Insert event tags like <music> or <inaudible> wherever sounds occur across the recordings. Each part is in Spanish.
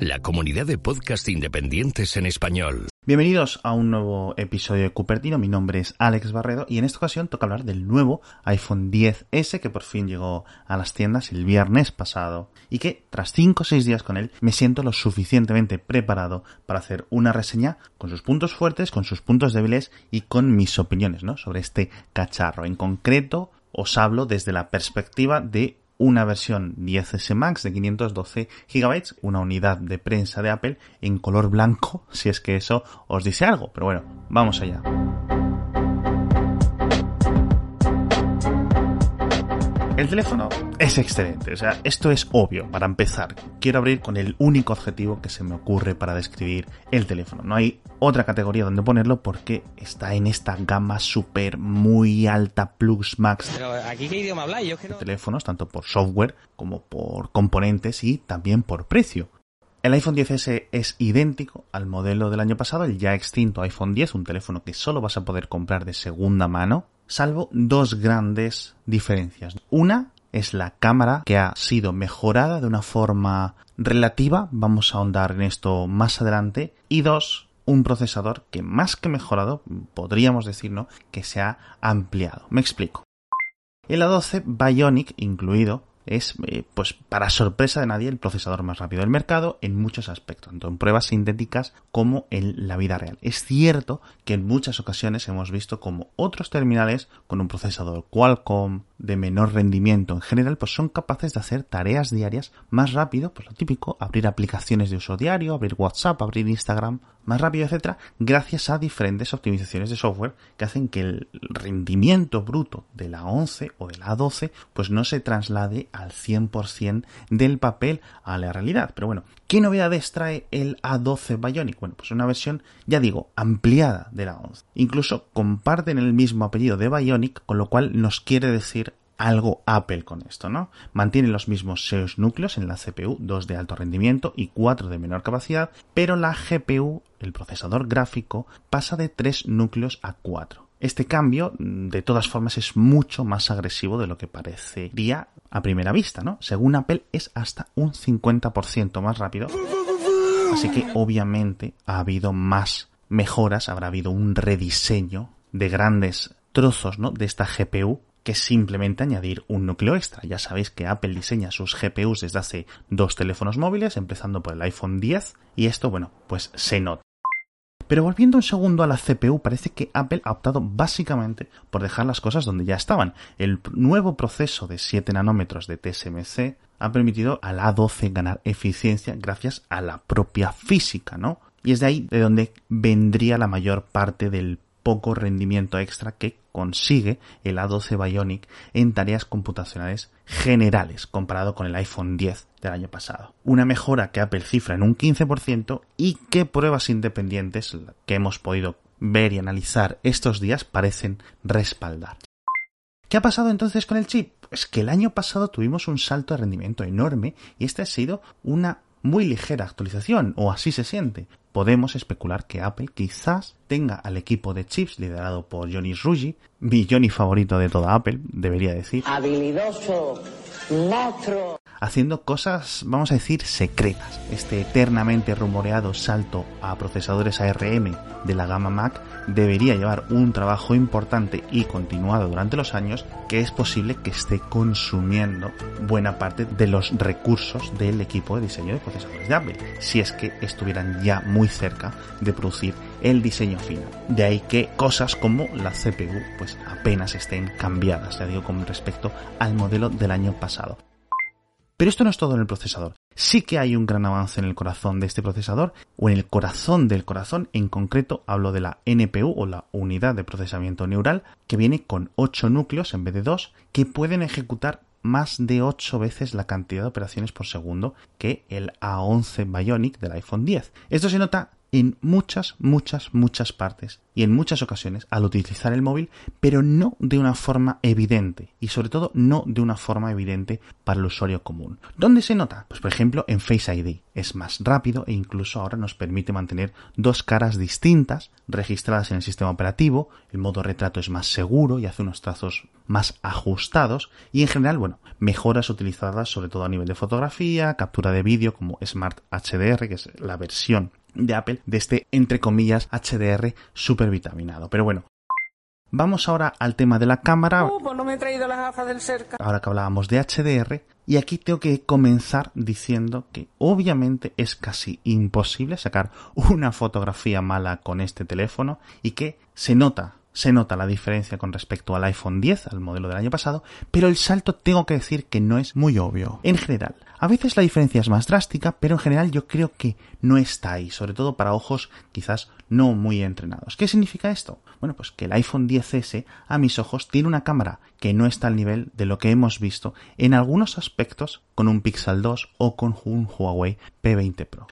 La comunidad de podcast independientes en español. Bienvenidos a un nuevo episodio de Cupertino. Mi nombre es Alex Barredo y en esta ocasión toca hablar del nuevo iPhone 10S que por fin llegó a las tiendas el viernes pasado y que tras 5 o 6 días con él me siento lo suficientemente preparado para hacer una reseña con sus puntos fuertes, con sus puntos débiles y con mis opiniones sobre este cacharro. En concreto os hablo desde la perspectiva de una versión 10S Max de 512 GB, una unidad de prensa de Apple en color blanco, si es que eso os dice algo. Pero bueno, vamos allá. El teléfono es excelente, o sea, esto es obvio para empezar. Quiero abrir con el único adjetivo que se me ocurre para describir el teléfono. No hay otra categoría donde ponerlo porque está en esta gama super muy alta Plus Max Pero aquí qué idioma habláis, yo que no... teléfonos, tanto por software como por componentes y también por precio. El iPhone 10S es idéntico al modelo del año pasado, el ya extinto iPhone 10, un teléfono que solo vas a poder comprar de segunda mano, salvo dos grandes diferencias. Una es la cámara que ha sido mejorada de una forma relativa, vamos a ahondar en esto más adelante, y dos, un procesador que más que mejorado, podríamos decir, ¿no? que se ha ampliado. Me explico. El A12 Bionic incluido es, eh, pues para sorpresa de nadie, el procesador más rápido del mercado en muchos aspectos, tanto en pruebas sintéticas como en la vida real. Es cierto que en muchas ocasiones hemos visto como otros terminales con un procesador Qualcomm de menor rendimiento en general, pues son capaces de hacer tareas diarias más rápido, pues lo típico, abrir aplicaciones de uso diario, abrir WhatsApp, abrir Instagram, más rápido, etcétera, gracias a diferentes optimizaciones de software que hacen que el rendimiento bruto de la 11 o de la 12 pues no se traslade al 100% del papel a la realidad. Pero bueno, ¿qué novedades trae el A12 Bionic? Bueno, pues una versión, ya digo, ampliada de la 11. Incluso comparten el mismo apellido de Bionic, con lo cual nos quiere decir algo Apple con esto, ¿no? Mantiene los mismos 6 núcleos en la CPU, 2 de alto rendimiento y 4 de menor capacidad, pero la GPU, el procesador gráfico, pasa de 3 núcleos a 4. Este cambio, de todas formas, es mucho más agresivo de lo que parecería a primera vista, ¿no? Según Apple, es hasta un 50% más rápido. Así que, obviamente, ha habido más mejoras, habrá habido un rediseño de grandes trozos, ¿no? De esta GPU que simplemente añadir un núcleo extra. Ya sabéis que Apple diseña sus GPUs desde hace dos teléfonos móviles, empezando por el iPhone 10, y esto, bueno, pues se nota. Pero volviendo un segundo a la CPU, parece que Apple ha optado básicamente por dejar las cosas donde ya estaban. El nuevo proceso de 7 nanómetros de TSMC ha permitido al A12 ganar eficiencia gracias a la propia física, ¿no? Y es de ahí de donde vendría la mayor parte del poco rendimiento extra que consigue el A12 Bionic en tareas computacionales generales comparado con el iPhone 10 del año pasado. Una mejora que Apple cifra en un 15% y que pruebas independientes que hemos podido ver y analizar estos días parecen respaldar. ¿Qué ha pasado entonces con el chip? Pues que el año pasado tuvimos un salto de rendimiento enorme y esta ha sido una muy ligera actualización, o así se siente. Podemos especular que Apple quizás tenga al equipo de chips liderado por Johnny Ruggi, mi Johnny favorito de toda Apple, debería decir, habilidoso, monstruo. Haciendo cosas, vamos a decir, secretas. Este eternamente rumoreado salto a procesadores ARM de la gama Mac debería llevar un trabajo importante y continuado durante los años que es posible que esté consumiendo buena parte de los recursos del equipo de diseño de procesadores de Apple, si es que estuvieran ya muy cerca de producir el diseño final. De ahí que cosas como la CPU pues apenas estén cambiadas, ya digo, con respecto al modelo del año pasado. Pero esto no es todo en el procesador. Sí que hay un gran avance en el corazón de este procesador, o en el corazón del corazón, en concreto hablo de la NPU o la unidad de procesamiento neural, que viene con 8 núcleos en vez de 2, que pueden ejecutar más de 8 veces la cantidad de operaciones por segundo que el A11 Bionic del iPhone 10. Esto se nota en muchas, muchas, muchas partes y en muchas ocasiones al utilizar el móvil, pero no de una forma evidente y sobre todo no de una forma evidente para el usuario común. ¿Dónde se nota? Pues por ejemplo en Face ID. Es más rápido e incluso ahora nos permite mantener dos caras distintas registradas en el sistema operativo. El modo retrato es más seguro y hace unos trazos más ajustados y en general, bueno, mejoras utilizadas sobre todo a nivel de fotografía, captura de vídeo como Smart HDR, que es la versión de Apple de este, entre comillas, HDR super vitaminado. Pero bueno, Vamos ahora al tema de la cámara. Uh, pues no me he traído las gafas del cerca. Ahora que hablábamos de HDR, y aquí tengo que comenzar diciendo que obviamente es casi imposible sacar una fotografía mala con este teléfono y que se nota se nota la diferencia con respecto al iPhone 10, al modelo del año pasado, pero el salto tengo que decir que no es muy obvio. En general, a veces la diferencia es más drástica, pero en general yo creo que no está ahí, sobre todo para ojos quizás no muy entrenados. ¿Qué significa esto? Bueno, pues que el iPhone 10S, a mis ojos, tiene una cámara que no está al nivel de lo que hemos visto en algunos aspectos con un Pixel 2 o con un Huawei P20 Pro.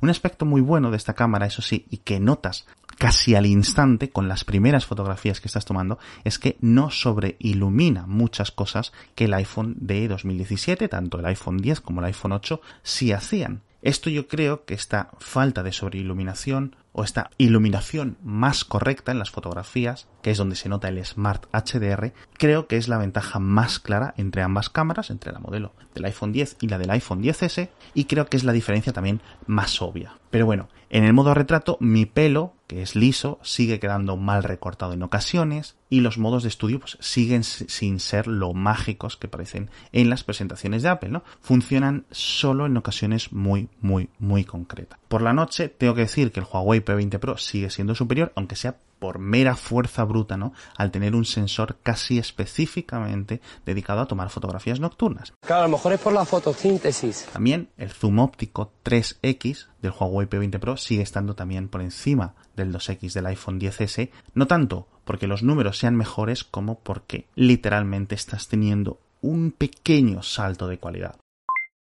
Un aspecto muy bueno de esta cámara, eso sí, y que notas casi al instante con las primeras fotografías que estás tomando, es que no sobreilumina muchas cosas que el iPhone de 2017, tanto el iPhone 10 como el iPhone 8, sí hacían. Esto yo creo que esta falta de sobreiluminación o esta iluminación más correcta en las fotografías, es donde se nota el Smart HDR, creo que es la ventaja más clara entre ambas cámaras, entre la modelo del iPhone 10 y la del iPhone 10S, y creo que es la diferencia también más obvia. Pero bueno, en el modo retrato mi pelo, que es liso, sigue quedando mal recortado en ocasiones, y los modos de estudio pues, siguen sin ser lo mágicos que parecen en las presentaciones de Apple, ¿no? Funcionan solo en ocasiones muy, muy, muy concretas. Por la noche tengo que decir que el Huawei P20 Pro sigue siendo superior, aunque sea por mera fuerza bruta, ¿no? Al tener un sensor casi específicamente dedicado a tomar fotografías nocturnas. Claro, a lo mejor es por la fotosíntesis. También el zoom óptico 3X del Huawei P20 Pro sigue estando también por encima del 2X del iPhone 10S, no tanto porque los números sean mejores como porque literalmente estás teniendo un pequeño salto de cualidad.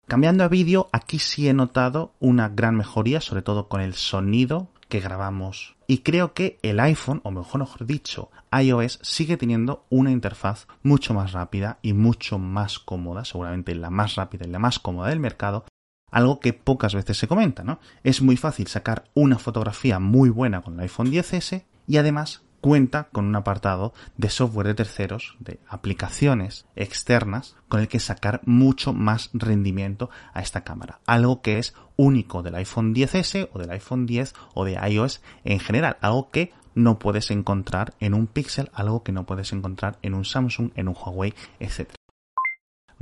Cambiando a vídeo, aquí sí he notado una gran mejoría, sobre todo con el sonido que grabamos. Y creo que el iPhone, o mejor dicho, iOS sigue teniendo una interfaz mucho más rápida y mucho más cómoda, seguramente la más rápida y la más cómoda del mercado, algo que pocas veces se comenta, ¿no? Es muy fácil sacar una fotografía muy buena con el iPhone 10S y además cuenta con un apartado de software de terceros, de aplicaciones externas, con el que sacar mucho más rendimiento a esta cámara. Algo que es único del iPhone 10S o del iPhone 10 o de iOS en general. Algo que no puedes encontrar en un Pixel, algo que no puedes encontrar en un Samsung, en un Huawei, etc.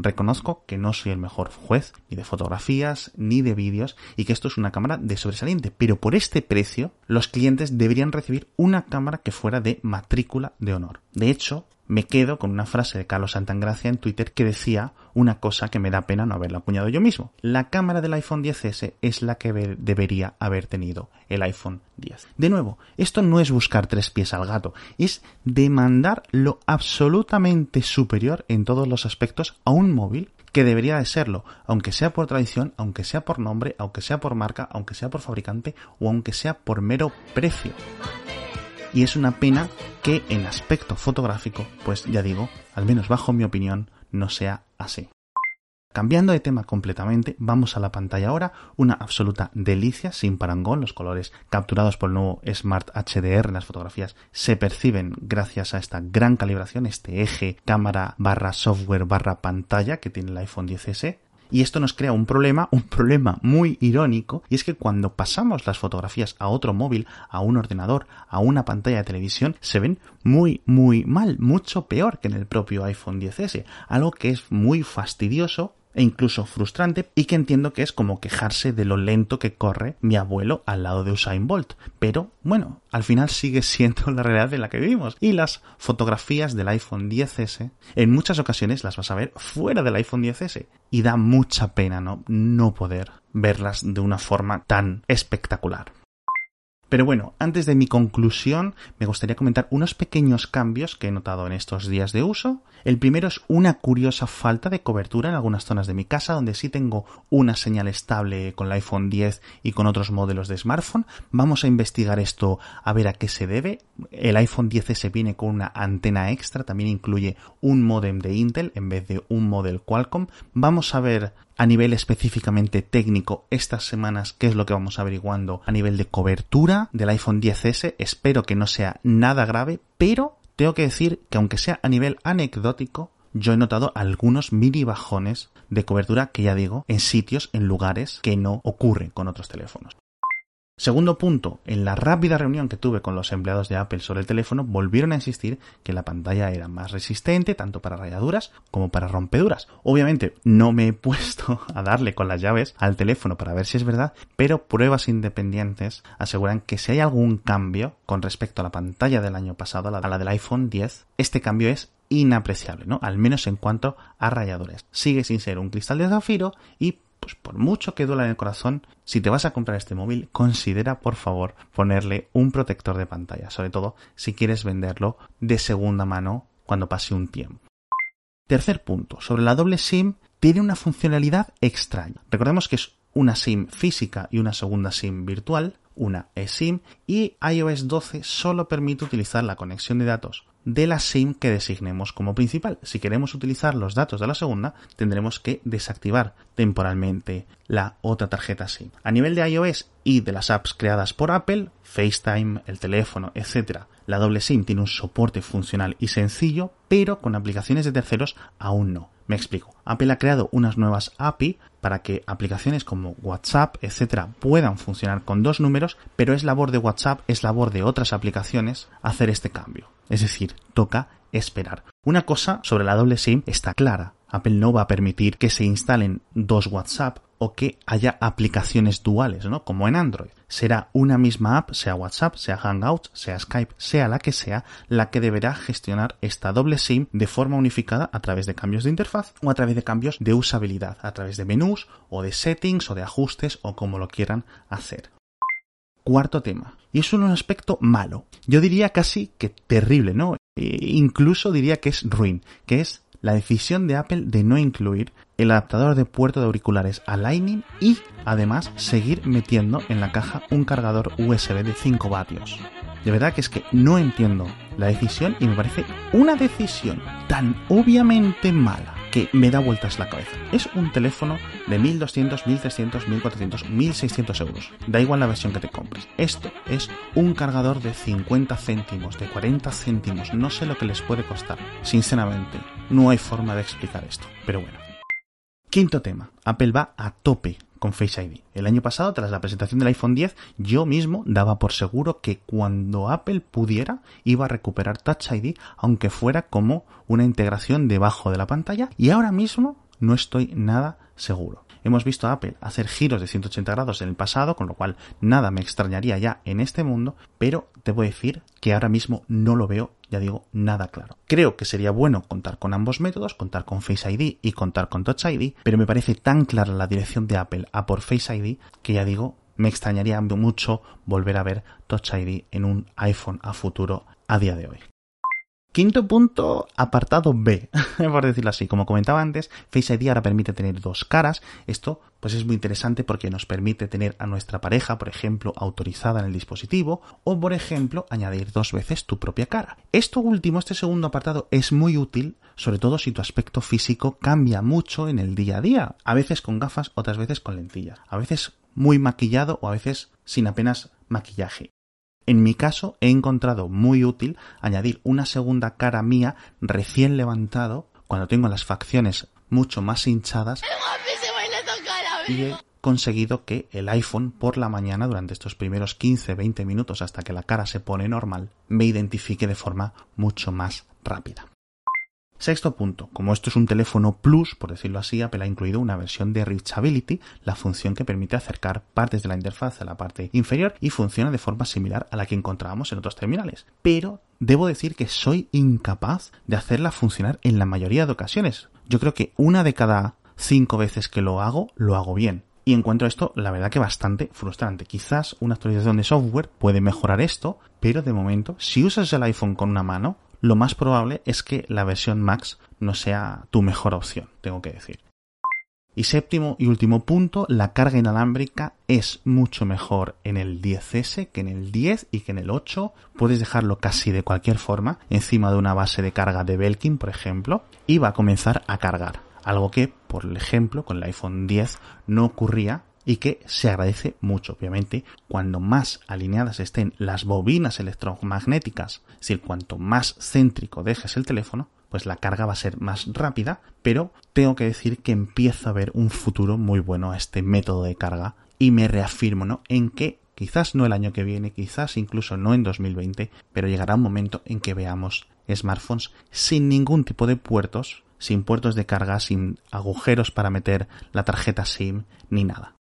Reconozco que no soy el mejor juez ni de fotografías ni de vídeos y que esto es una cámara de sobresaliente, pero por este precio los clientes deberían recibir una cámara que fuera de matrícula de honor. De hecho, me quedo con una frase de Carlos Santangracia en Twitter que decía una cosa que me da pena no haberla acuñado yo mismo. La cámara del iPhone 10S es la que debería haber tenido el iPhone 10. De nuevo, esto no es buscar tres pies al gato, es demandar lo absolutamente superior en todos los aspectos a un móvil que debería de serlo, aunque sea por tradición, aunque sea por nombre, aunque sea por marca, aunque sea por fabricante o aunque sea por mero precio y es una pena que en aspecto fotográfico, pues ya digo, al menos bajo mi opinión, no sea así. Cambiando de tema completamente, vamos a la pantalla ahora, una absoluta delicia, sin parangón, los colores capturados por el nuevo Smart HDR en las fotografías se perciben gracias a esta gran calibración, este eje cámara barra software barra pantalla que tiene el iPhone 10S, y esto nos crea un problema, un problema muy irónico, y es que cuando pasamos las fotografías a otro móvil, a un ordenador, a una pantalla de televisión, se ven muy, muy mal, mucho peor que en el propio iPhone 10S, algo que es muy fastidioso e incluso frustrante y que entiendo que es como quejarse de lo lento que corre mi abuelo al lado de Usain Bolt. Pero bueno, al final sigue <laughs> siendo la realidad en la que vivimos y las fotografías del iPhone 10S en muchas ocasiones las vas a ver fuera del iPhone 10S y da mucha pena no, no poder verlas de una forma tan espectacular. Pero bueno, antes de mi conclusión, me gustaría comentar unos pequeños cambios que he notado en estos días de uso. El primero es una curiosa falta de cobertura en algunas zonas de mi casa, donde sí tengo una señal estable con el iPhone 10 y con otros modelos de smartphone. Vamos a investigar esto a ver a qué se debe. El iPhone 10S viene con una antena extra, también incluye un modem de Intel en vez de un model Qualcomm. Vamos a ver a nivel específicamente técnico estas semanas qué es lo que vamos averiguando a nivel de cobertura del iPhone 10S. Espero que no sea nada grave, pero tengo que decir que aunque sea a nivel anecdótico, yo he notado algunos mini bajones de cobertura que ya digo en sitios, en lugares que no ocurren con otros teléfonos. Segundo punto, en la rápida reunión que tuve con los empleados de Apple sobre el teléfono, volvieron a insistir que la pantalla era más resistente tanto para rayaduras como para rompeduras. Obviamente no me he <laughs> puesto a darle con las llaves al teléfono para ver si es verdad, pero pruebas independientes aseguran que si hay algún cambio con respecto a la pantalla del año pasado, a la del iPhone 10, este cambio es inapreciable, ¿no? Al menos en cuanto a rayaduras. Sigue sin ser un cristal de zafiro y pues por mucho que duela en el corazón, si te vas a comprar este móvil, considera por favor ponerle un protector de pantalla, sobre todo si quieres venderlo de segunda mano cuando pase un tiempo. Tercer punto, sobre la doble SIM, tiene una funcionalidad extraña. Recordemos que es una SIM física y una segunda SIM virtual, una eSIM, y iOS 12 solo permite utilizar la conexión de datos de la SIM que designemos como principal. Si queremos utilizar los datos de la segunda, tendremos que desactivar temporalmente la otra tarjeta SIM. A nivel de iOS y de las apps creadas por Apple, FaceTime, el teléfono, etc., la doble SIM tiene un soporte funcional y sencillo, pero con aplicaciones de terceros aún no. Me explico. Apple ha creado unas nuevas API para que aplicaciones como WhatsApp, etcétera, puedan funcionar con dos números, pero es labor de WhatsApp, es labor de otras aplicaciones hacer este cambio. Es decir, toca esperar. Una cosa sobre la doble SIM está clara. Apple no va a permitir que se instalen dos WhatsApp o que haya aplicaciones duales, ¿no? Como en Android. Será una misma app, sea WhatsApp, sea Hangouts, sea Skype, sea la que sea, la que deberá gestionar esta doble SIM de forma unificada a través de cambios de interfaz o a través de cambios de usabilidad, a través de menús o de settings o de ajustes o como lo quieran hacer. Cuarto tema. Y es un aspecto malo. Yo diría casi que terrible, ¿no? E incluso diría que es ruin, que es la decisión de Apple de no incluir el adaptador de puerto de auriculares a Lightning y además seguir metiendo en la caja un cargador USB de 5 vatios. De verdad que es que no entiendo la decisión y me parece una decisión tan obviamente mala que me da vueltas la cabeza. Es un teléfono de 1200, 1300, 1400, 1600 euros. Da igual la versión que te compres. Esto es un cargador de 50 céntimos, de 40 céntimos. No sé lo que les puede costar. Sinceramente, no hay forma de explicar esto. Pero bueno. Quinto tema. Apple va a tope con Face ID. El año pasado, tras la presentación del iPhone 10, yo mismo daba por seguro que cuando Apple pudiera iba a recuperar Touch ID, aunque fuera como una integración debajo de la pantalla, y ahora mismo no estoy nada seguro. Hemos visto a Apple hacer giros de 180 grados en el pasado, con lo cual nada me extrañaría ya en este mundo, pero te a decir que ahora mismo no lo veo, ya digo, nada claro. Creo que sería bueno contar con ambos métodos, contar con Face ID y contar con Touch ID, pero me parece tan clara la dirección de Apple a por Face ID que ya digo, me extrañaría mucho volver a ver Touch ID en un iPhone a futuro a día de hoy. Quinto punto, apartado B, <laughs> por decirlo así. Como comentaba antes, Face ID ahora permite tener dos caras. Esto pues es muy interesante porque nos permite tener a nuestra pareja, por ejemplo, autorizada en el dispositivo o, por ejemplo, añadir dos veces tu propia cara. Esto último, este segundo apartado, es muy útil, sobre todo si tu aspecto físico cambia mucho en el día a día. A veces con gafas, otras veces con lentillas. A veces muy maquillado o a veces sin apenas maquillaje. En mi caso, he encontrado muy útil añadir una segunda cara mía recién levantado, cuando tengo las facciones mucho más hinchadas. Y he conseguido que el iPhone por la mañana, durante estos primeros 15-20 minutos hasta que la cara se pone normal, me identifique de forma mucho más rápida. Sexto punto, como esto es un teléfono Plus, por decirlo así, Apple ha incluido una versión de Reachability, la función que permite acercar partes de la interfaz a la parte inferior y funciona de forma similar a la que encontrábamos en otros terminales. Pero debo decir que soy incapaz de hacerla funcionar en la mayoría de ocasiones. Yo creo que una de cada cinco veces que lo hago, lo hago bien. Y encuentro esto, la verdad que bastante frustrante. Quizás una actualización de software puede mejorar esto, pero de momento, si usas el iPhone con una mano, lo más probable es que la versión Max no sea tu mejor opción, tengo que decir. Y séptimo y último punto, la carga inalámbrica es mucho mejor en el 10S que en el 10 y que en el 8. Puedes dejarlo casi de cualquier forma encima de una base de carga de Belkin, por ejemplo, y va a comenzar a cargar. Algo que, por ejemplo, con el iPhone 10 no ocurría y que se agradece mucho, obviamente, cuando más alineadas estén las bobinas electromagnéticas, es decir, cuanto más céntrico dejes el teléfono, pues la carga va a ser más rápida, pero tengo que decir que empiezo a ver un futuro muy bueno a este método de carga y me reafirmo, ¿no? En que quizás no el año que viene, quizás incluso no en 2020, pero llegará un momento en que veamos smartphones sin ningún tipo de puertos, sin puertos de carga, sin agujeros para meter la tarjeta SIM, ni nada.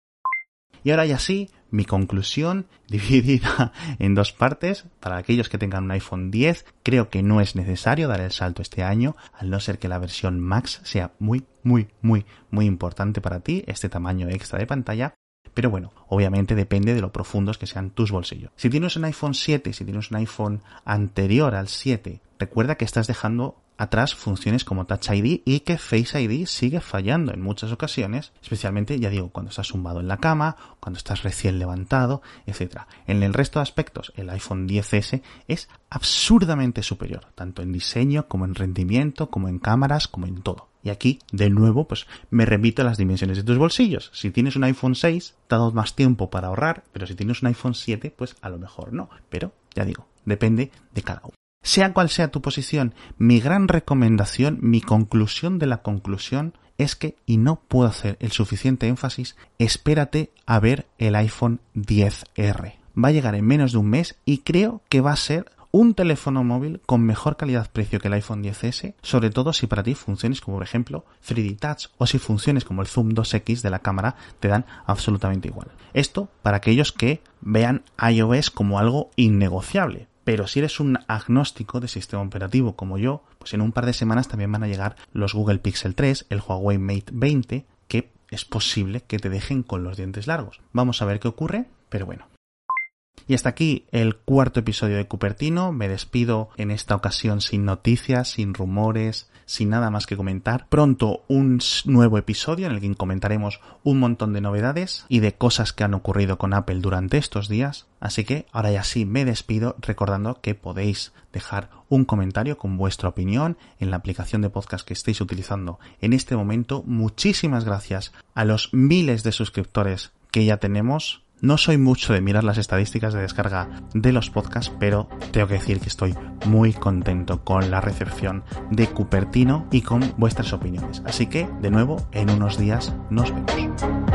Y ahora ya sí, mi conclusión <laughs> dividida en dos partes. Para aquellos que tengan un iPhone 10, creo que no es necesario dar el salto este año, al no ser que la versión Max sea muy, muy, muy, muy importante para ti, este tamaño extra de pantalla. Pero bueno, obviamente depende de lo profundos que sean tus bolsillos. Si tienes un iPhone 7, si tienes un iPhone anterior al 7, recuerda que estás dejando atrás funciones como Touch ID y que Face ID sigue fallando en muchas ocasiones, especialmente, ya digo, cuando estás zumbado en la cama, cuando estás recién levantado, etc. En el resto de aspectos, el iPhone 10S es absurdamente superior, tanto en diseño como en rendimiento, como en cámaras, como en todo. Y aquí, de nuevo, pues me remito a las dimensiones de tus bolsillos. Si tienes un iPhone 6, te ha dado más tiempo para ahorrar, pero si tienes un iPhone 7, pues a lo mejor no. Pero, ya digo, depende de cada uno. Sea cual sea tu posición, mi gran recomendación, mi conclusión de la conclusión es que, y no puedo hacer el suficiente énfasis, espérate a ver el iPhone 10R. Va a llegar en menos de un mes y creo que va a ser un teléfono móvil con mejor calidad-precio que el iPhone 10S, sobre todo si para ti funciones como por ejemplo 3D Touch o si funciones como el Zoom 2X de la cámara te dan absolutamente igual. Esto para aquellos que vean iOS como algo innegociable, pero si eres un agnóstico de sistema operativo como yo, pues en un par de semanas también van a llegar los Google Pixel 3, el Huawei Mate 20, que es posible que te dejen con los dientes largos. Vamos a ver qué ocurre, pero bueno. Y hasta aquí el cuarto episodio de Cupertino. Me despido en esta ocasión sin noticias, sin rumores, sin nada más que comentar. Pronto un nuevo episodio en el que comentaremos un montón de novedades y de cosas que han ocurrido con Apple durante estos días. Así que ahora ya sí me despido recordando que podéis dejar un comentario con vuestra opinión en la aplicación de podcast que estéis utilizando en este momento. Muchísimas gracias a los miles de suscriptores que ya tenemos no soy mucho de mirar las estadísticas de descarga de los podcasts, pero tengo que decir que estoy muy contento con la recepción de Cupertino y con vuestras opiniones. Así que, de nuevo, en unos días nos vemos.